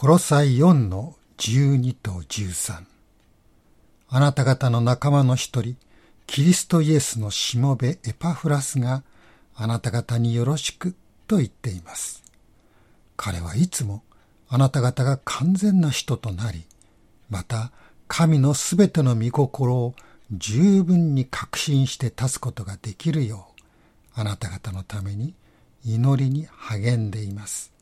コロサイ4の12と13あなた方の仲間の一人、キリストイエスのしもべエパフラスがあなた方によろしくと言っています。彼はいつもあなた方が完全な人となり、また神のすべての御心を十分に確信して立つことができるよう、あなた方のために祈りに励んでいます。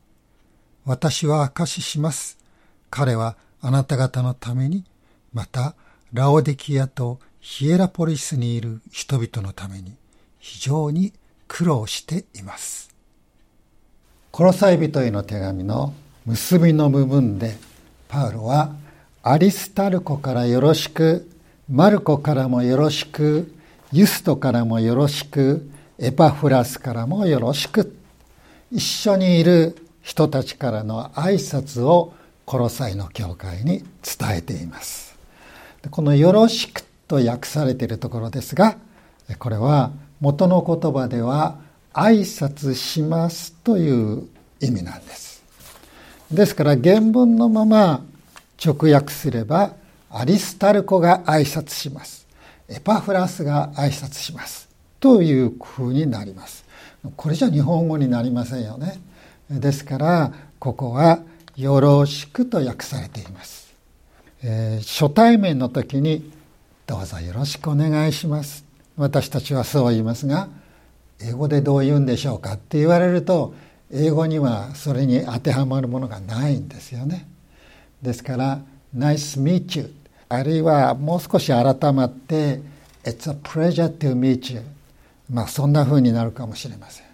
私は証しします。彼はあなた方のために、またラオデキアとヒエラポリスにいる人々のために非常に苦労しています。コロサイ人への手紙の結びの部分でパウロはアリスタルコからよろしくマルコからもよろしくユストからもよろしくエパフラスからもよろしく一緒にいる人たちからの挨拶をコロサイの教会に伝えています。この「よろしく」と訳されているところですがこれは元の言葉では「挨拶します」という意味なんです。ですから原文のまま直訳すればアリスタルコが挨拶します。エパフラスが挨拶します。というふうになります。これじゃ日本語になりませんよね。ですからここは「よろしく」と訳されています、えー、初対面の時に「どうぞよろしくお願いします」私たちはそう言いますが英語でどう言うんでしょうかって言われると英語にはそれに当てはまるものがないんですよね。ですから「Nice meet you」あるいはもう少し改まって「It's a pleasure to meet you」まあそんな風になるかもしれません、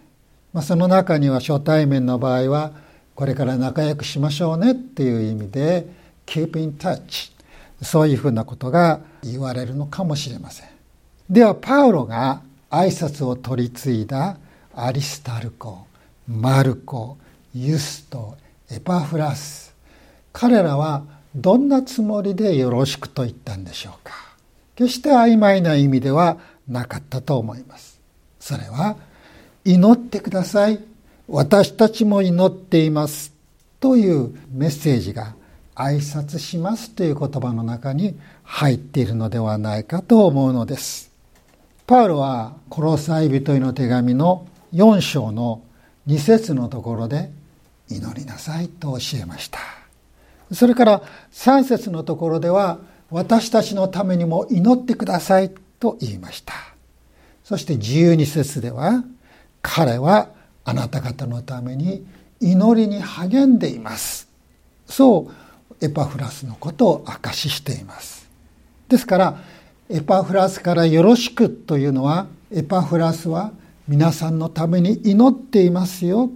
まあ、その中には初対面の場合はこれから仲良くしましょうねっていう意味で「keep in touch」そういうふうなことが言われるのかもしれません。ではパウロが挨拶を取り継いだアリスタルコマルコユストエパフラス。彼らはどんなつもりでよろしくと言ったんでしょうか。決して曖昧な意味ではなかったと思います。それは祈ってください。私たちも祈っています。というメッセージが挨拶しますという言葉の中に入っているのではないかと思うのです。パウロはコロサイ人への手紙の4章の2節のところで祈りなさいと教えました。それから3節のところでは私たちのためにも祈ってくださいと言いました。そして12節では彼はあなた方のために祈りに励んでいます。そうエパフラスのことを証ししています。ですからエパフラスからよろしくというのはエパフラスは皆さんのために祈っていますよ。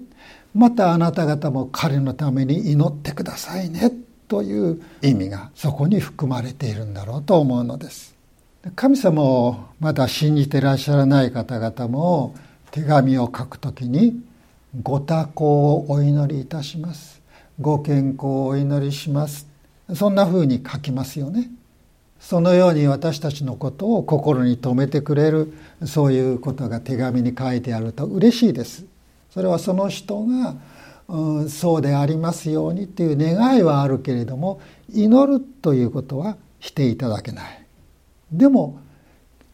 またあなた方も彼のために祈ってくださいねという意味がそこに含まれているんだろうと思うのです。神様をまだ信じていらっしゃらない方々も手紙を書くときにご多幸をお祈りいたします。ご健康をお祈りします。そんなふうに書きますよね。そのように私たちのことを心に留めてくれる。そういうことが手紙に書いてあると嬉しいです。それはその人が、うん、そうでありますようにっていう願いはあるけれども祈るということはしていただけない。でも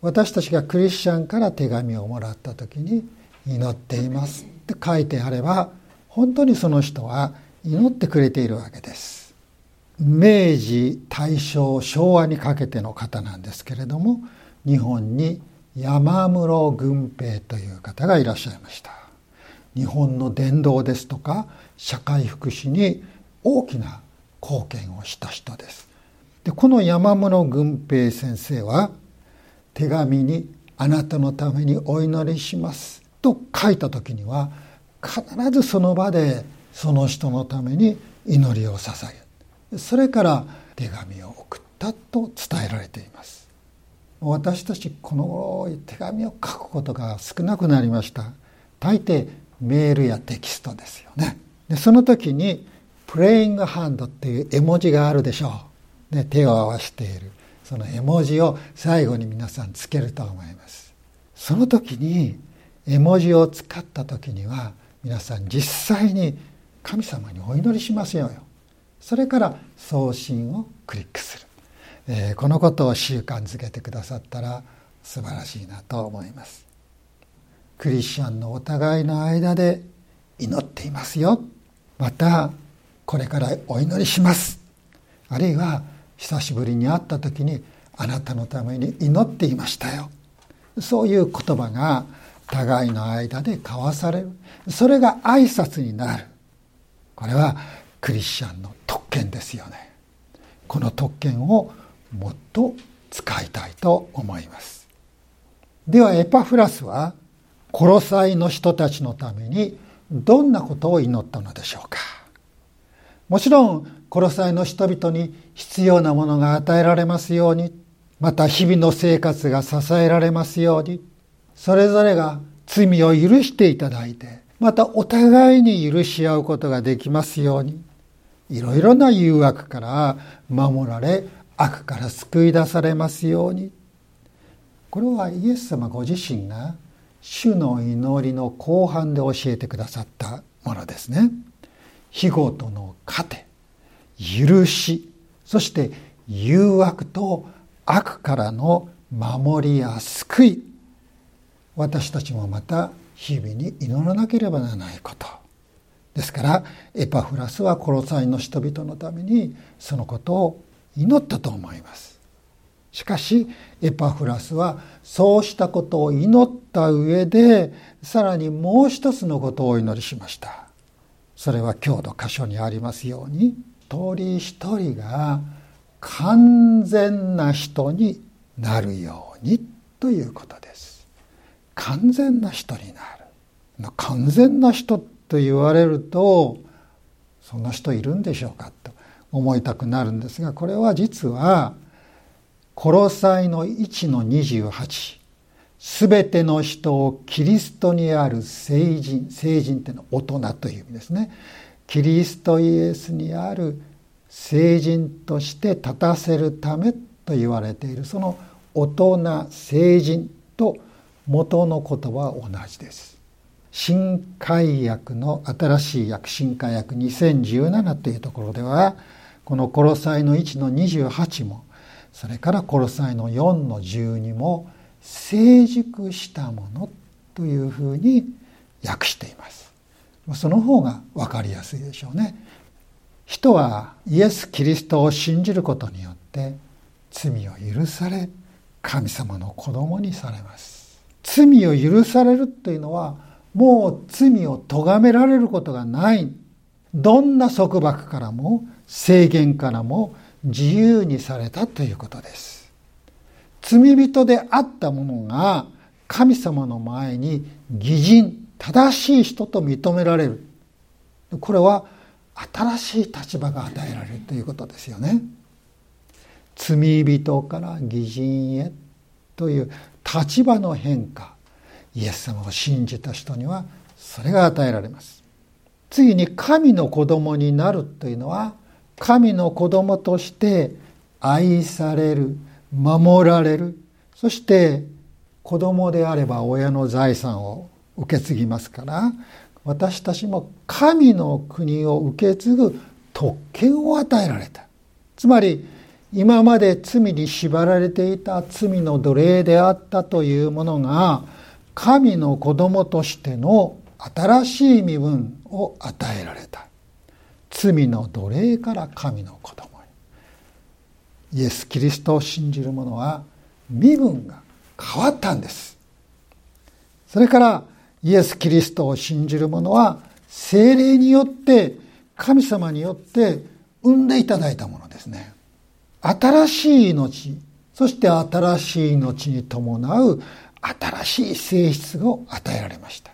私たちがクリスチャンから手紙をもらった時に「祈っています」って書いてあれば本当にその人は祈ってくれているわけです。明治大正昭和にかけての方なんですけれども日本に山室軍平という方がいらっしゃいました。日本の伝道ですとか社会福祉に大きな貢献をした人です。でこの山室軍平先生は手紙に「あなたのためにお祈りします」と書いた時には必ずその場でその人のために祈りを捧げそれから手紙を送ったと伝えられています。私たちこの頃手紙を書くことが少なくなりました。大抵メールやテキストですよね。でその時にプレイングハンドっていう絵文字があるでしょう、ね、手を合わせている。その絵文字を最後に皆さんつけると思います。その時に絵文字を使った時には皆さん実際に神様にお祈りしますよ。それから送信をクリックする、えー、このことを習慣づけてくださったら素晴らしいなと思います。クリスチャンのお互いの間で祈っていますよ。またこれからお祈りします。あるいは久しぶりに会った時にあなたのために祈っていましたよ。そういう言葉が互いの間で交わされる。それが挨拶になる。これはクリスチャンの特権ですよね。この特権をもっと使いたいと思います。ではエパフラスはコロサイの人たちのためにどんなことを祈ったのでしょうか。もちろんコロサイの人々に必要なものが与えられますようにまた日々の生活が支えられますようにそれぞれが罪を許していただいてまたお互いに許し合うことができますようにいろいろな誘惑から守られ悪から救い出されますようにこれはイエス様ご自身が主の祈りの後半で教えてくださったものですね。日ごとの糧許しそして誘惑と悪からの守りや救い。私たちもまた日々に祈らなければならないこと。ですからエパフラスはコロサイの人々のためにそのことを祈ったと思います。しかしエパフラスはそうしたことを祈った上でさらにもう一つのことをお祈りしました。それは今日の箇所にありますように。一人一人が完全な人になるようにということです。完全な人になる。完全な人と言われるとそんな人いるんでしょうかと思いたくなるんですがこれは実は「殺さいの1の28」すべての人をキリストにある聖人聖人っていうのは大人という意味ですねキリストイエスにある聖人として立たせるためと言われているその大人聖人と元の言葉は同じです。新海訳の新しい訳新海訳2017というところではこの「コロサイの1の28」もそれから「コロサイの4の12」も成熟したものというふうに訳しています。その方が分かりやすいでしょうね。人はイエス・キリストを信じることによって罪を許され神様の子供にされます罪を許されるというのはもう罪を咎められることがないどんな束縛からも制限からも自由にされたということです罪人であった者が神様の前に義人正しい人と認められるこれは新しい立場が与えられるということですよね。罪人から義人へという立場の変化イエス様を信じた人にはそれが与えられます。次に神の子供になるというのは神の子供として愛される守られる。そして子供であれば親の財産を受け継ぎますから私たちも神の国を受け継ぐ特権を与えられた。つまり今まで罪に縛られていた罪の奴隷であったというものが神の子供としての新しい身分を与えられた。罪の奴隷から神の子供。イエス・キリストを信じる者は身分が変わったんですそれからイエス・キリストを信じる者は精霊によって神様によって産んでいただいたものですね。新しい命、そして新しい命に伴う新しい性質を与えられました。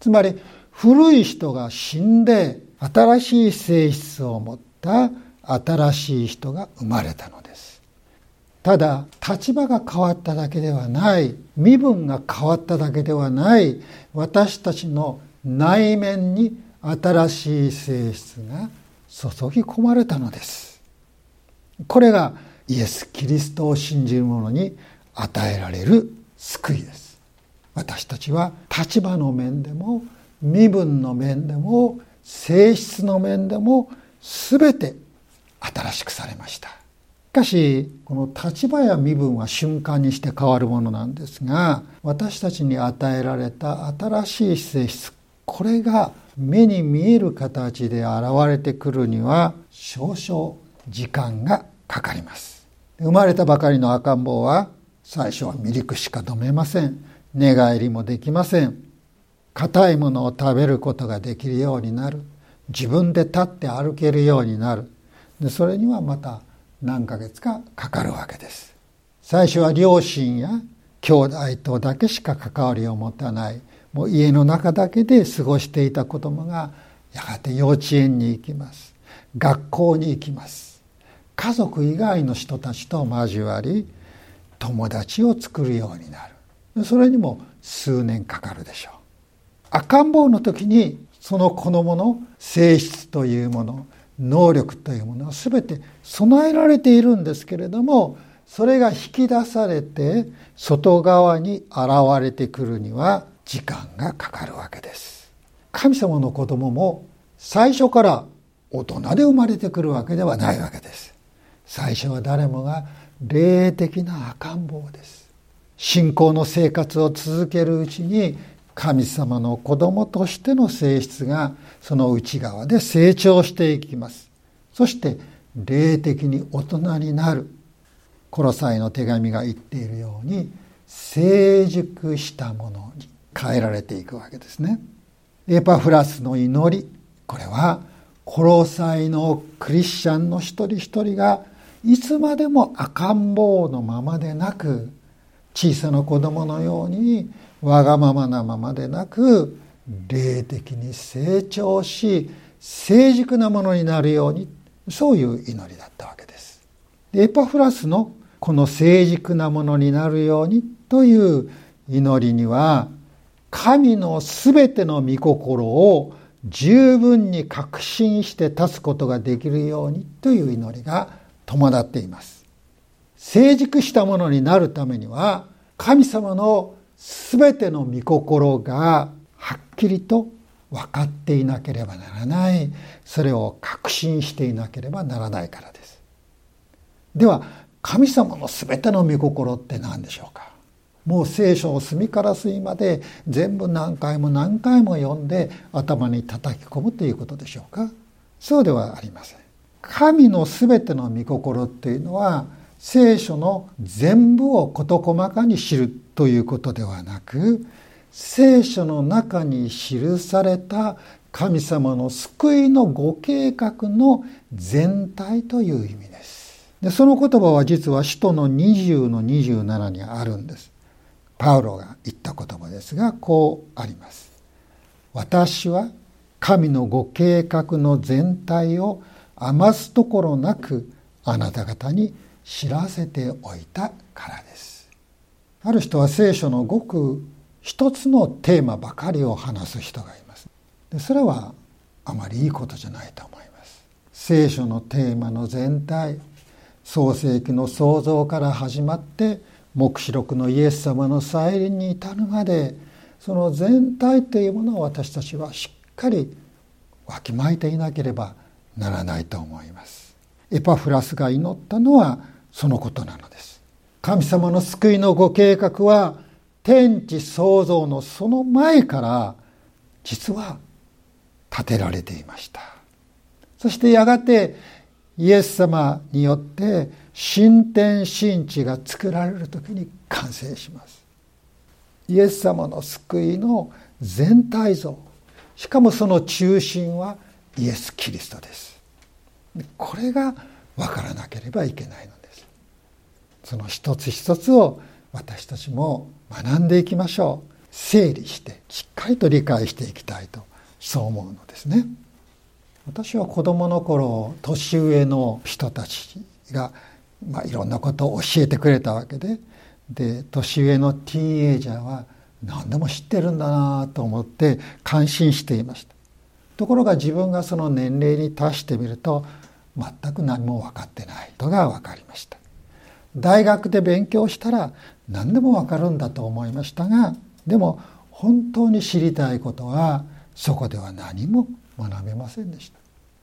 つまり古い人が死んで新しい性質を持った新しい人が生まれたのです。ただ立場が変わっただけではない。身分が変わっただけではない。私たちの内面に新しい性質が注ぎ込まれたのです。これがイエス・キリストを信じる者に与えられる救いです。私たちは立場の面でも身分の面でも性質の面でも全て新しくされました。しかし、この立場や身分は瞬間にして変わるものなんですが、私たちに与えられた新しい性質、これが目に見える形で現れてくるには少々時間がかかります。生まれたばかりの赤ん坊は最初はミルクしか飲めません。寝返りもできません。硬いものを食べることができるようになる。自分で立って歩けるようになる。でそれにはまた何ヶ月かかかるわけです。最初は両親や兄弟とだけしか関わりを持たない。もう家の中だけで過ごしていた子供がやがて幼稚園に行きます。学校に行きます。家族以外の人たちと交わり友達を作るようになるそれにも数年かかるでしょう赤ん坊の時にその子供の性質というもの能力というものは全て備えられているんですけれどもそれが引き出されて外側に現れてくるには時間がかかるわけです。神様の子供も最初から大人で生まれてくるわけではないわけです。最初は誰もが霊的な赤ん坊です。信仰の生活を続けるうちに神様の子供としての性質がその内側で成長していきます。そして霊的に大人になる。コロサイの手紙が言っているように成熟したものに変えられていくわけですね。エパフラスの祈り。これはコロサイのクリスチャンの一人一人がいつまでも赤ん坊のままでなく小さな子供のようにわがままなままでなく霊的に成長し成熟なものになるようにそういう祈りだったわけです。でエパフラスのこの成熟なものになるようにという祈りには神のすべての御心を十分に確信して立つことができるようにという祈りが伴っています。成熟したものになるためには神様の全ての御心がはっきりと分かっていなければならないそれを確信していなければならないからです。では神様の全ての御心って何でしょうか？もう聖書を隅から隅まで全部何回も何回も読んで頭に叩き込むということでしょうか？そうではありません。神の全ての御心っていうのは聖書の全部を事細かに知るということではなく聖書の中に記された神様の救いのご計画の全体という意味です。でその言葉は実は使徒の20の27にあるんです。パウロが言った言葉ですがこうあります。私は神のご計画の全体を余すところなくあなた方に知らせておいたからです。ある人は聖書のごく一つのテーマばかりを話す人がいます。でそれはあまりいいことじゃないと思います。聖書のテーマの全体創世記の創造から始まって黙示録のイエス様の再臨に至るまでその全体というものを私たちはしっかりわきまえていなければならないと思いますエパフラスが祈ったのはそのことなのです神様の救いのご計画は天地創造のその前から実は立てられていました。そしてやがてイエス様によって新天新地が作られる時に完成します。イエス様の救いの全体像。しかもその中心はイエス・キリストです。これが分からなければいけないのその一つ一つを私たちも学んでいきましょう。整理してしっかりと理解していきたいとそう思うのですね。私は子供の頃年上の人たちが、まあ、いろんなことを教えてくれたわけでで年上のティーンエイジャーは何でも知ってるんだなと思って感心していました。ところが自分がその年齢に達してみると全く何も分かってないことが分かりました。大学で勉強したら何でも分かるんだと思いましたがでも本当に知りたいことはそこでは何も学べませんでした。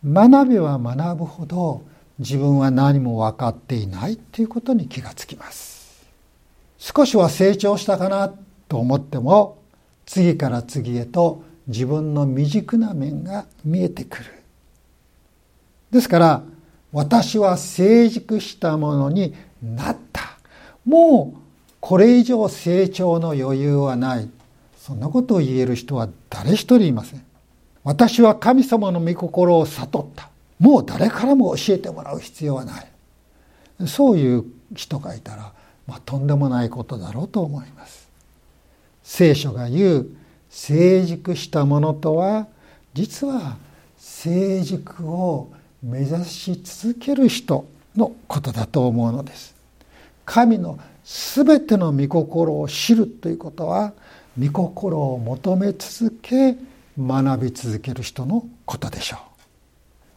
学べは学ぶほど自分は何も分かっていないということに気がつきます。少しは成長したかなと思っても次から次へと自分の未熟な面が見えてくる。ですから私は成熟したものになった。もうこれ以上成長の余裕はない。そんなことを言える人は誰一人いません。私は神様の御心を悟った。もう誰からも教えてもらう必要はない。そういう人がいたら、まあ、とんでもないことだろうと思います。聖書が言う成熟したものとは実は成熟を目指し続ける人のことだと思うのです。神の全ての御心を知るということは御心を求め続け学び続ける人のことでしょう。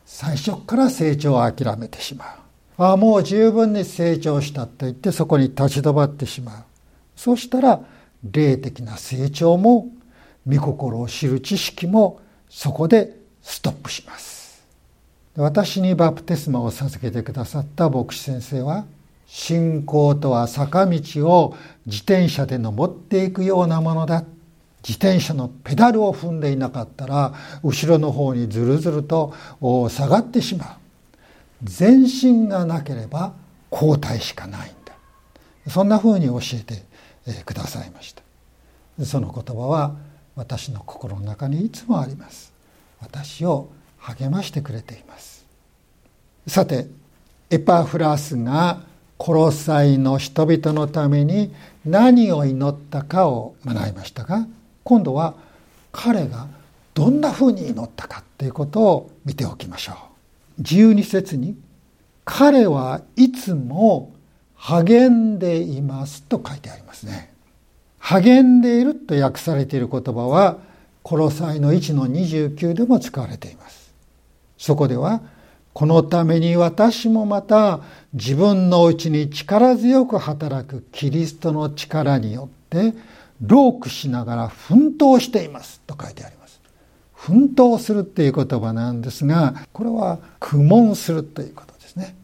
最初から成長を諦めてしまう。ああもう十分に成長したと言ってそこに立ち止まってしまう。そうしたら霊的な成長も御心を知る知識もそこでストップします。私にバプテスマを授けてくださった牧師先生は信仰とは坂道を自転車で登っていくようなものだ。自転車のペダルを踏んでいなかったら後ろの方にずるずると下がってしまう。前進がなければ後退しかないんだ。そんなふうに教えてくださいました。その言葉は私の心の中にいつもあります。私を励ましてくれています。さてエパフラスがコロサイの人々のために何を祈ったかを学びましたが今度は彼がどんなふうに祈ったかということを見ておきましょう。12節に「彼はいつも励んでいます」と書いてありますね。励んでいると訳されている言葉はコロサイの1の29でも使われています。そこではこのために私もまた自分のうちに力強く働くキリストの力によって労苦しながら奮闘していますと書いてあります。奮闘するっていう言葉なんですがこれは苦悶するということですね。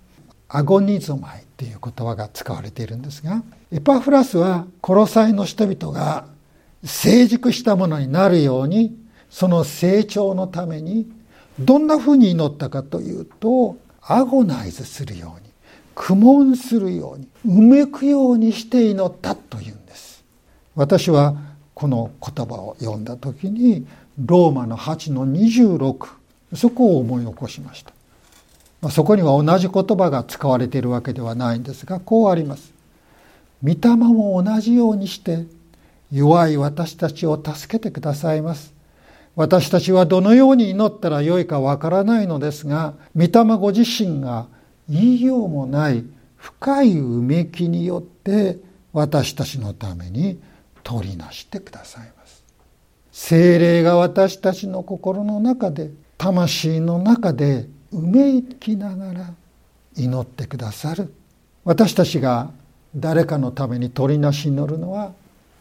アゴニゾマイっていう言葉が使われているんですがエパフラスはコロサイの人々が成熟したものになるようにその成長のためにどんなふうに祈ったかというとアゴナイズするように苦悶するようにうめくようにして祈ったというんです。私はこの言葉を読んだ時にローマの8の26そこを思い起こしました、そこには同じ言葉が使われているわけではないんですがこうあります。御霊も同じようにして弱い私たちを助けてくださいます。私たちはどのように祈ったらよいかわからないのですが御霊ご自身が言いようもない深いうめきによって私たちのために取りなしてくださいます。精霊が私たちの心の中で魂の中でうめきながら祈ってくださる。私たちが誰かのために取りなし祈るのは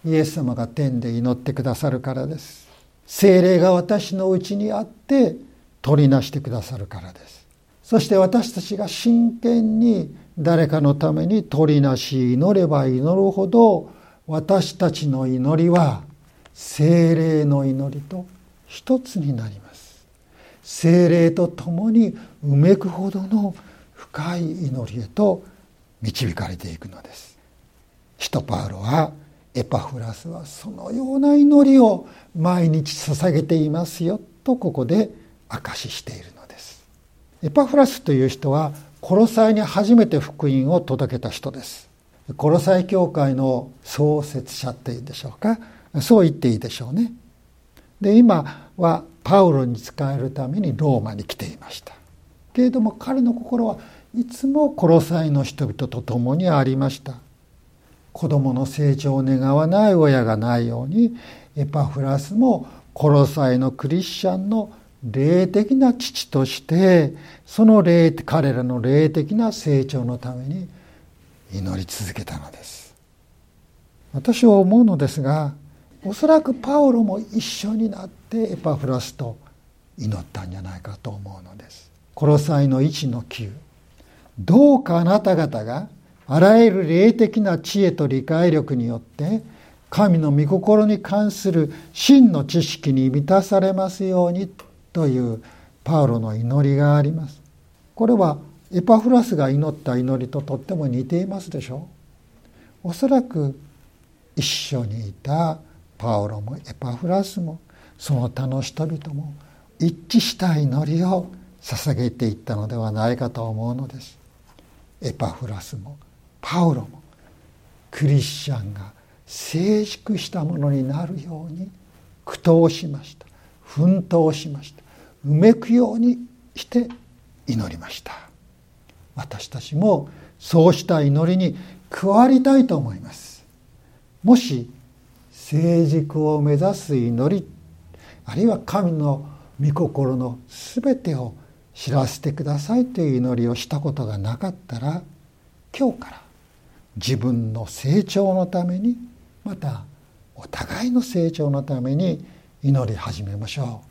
イエス様が天で祈ってくださるからです。精霊が私のうちにあって取りなしてくださるからです。そして私たちが真剣に誰かのために取りなし祈れば祈るほど私たちの祈りは精霊の祈りと一つになります。精霊と共にうめくほどの深い祈りへと導かれていくのです。使徒パウロはエパフラスはそのような祈りを毎日捧げていますよとここで証ししているのです。エパフラスという人はコロサイに初めて福音を届けた人です。コロサイ教会の創設者っていうんでしょうか。そう言っていいでしょうね。で今はパウロに仕えるためにローマに来ていました。けれども彼の心はいつもコロサイの人々と共にありました。子供の成長を願わない親がないようにエパフラスもコロサイのクリスチャンの霊的な父としてその霊彼らの霊的な成長のために祈り続けたのです私は思うのですがおそらくパウロも一緒になってエパフラスと祈ったんじゃないかと思うのです。コロサイの1の9どうかあなた方があらゆる霊的な知恵と理解力によって神の御心に関する真の知識に満たされますようにというパウロの祈りがあります。これはエパフラスが祈った祈りととっても似ていますでしょう。おそらく一緒にいたパウロもエパフラスもその他の人々も一致した祈りを捧げていったのではないかと思うのです。エパフラスもパウロもクリスチャンが成熟したものになるように苦闘しました。奮闘しました。うめくようにして祈りました。私たちもそうした祈りに加わりたいと思います。もし成熟を目指す祈りあるいは神の御心の全てを知らせてくださいという祈りをしたことがなかったら今日から自分の成長のためにまたお互いの成長のために祈り始めましょ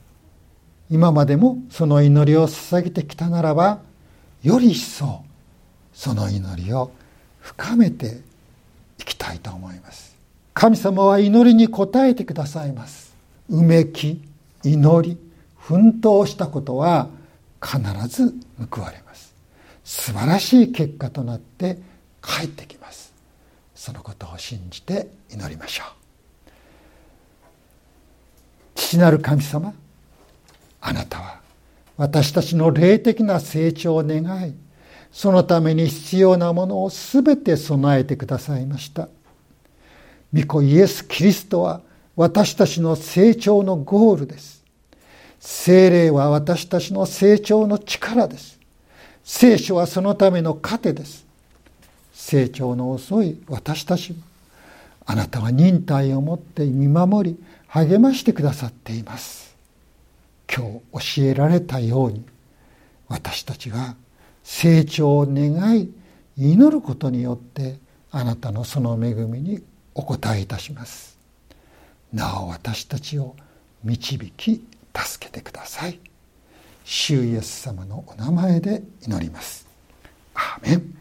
う。今までもその祈りを捧げてきたならばより一層その祈りを深めていきたいと思います。神様は祈りに応えてくださいます。うめき祈り奮闘したことは必ず報われます。素晴らしい結果となって帰ってきます。そのことを信じて祈りましょう。父なる神様あなたは私たちの霊的な成長を願いそのために必要なものを全て備えてくださいました。御子イエス・キリストは私たちの成長のゴールです。精霊は私たちの成長の力です。聖書はそのための糧です。成長の遅い私たちもあなたは忍耐を持って見守り励ましてくださっています。今日教えられたように私たちが成長を願い祈ることによってあなたのその恵みにお応えいたします。なお私たちを導き助けてください。主イエス様のお名前で祈ります。アーメン。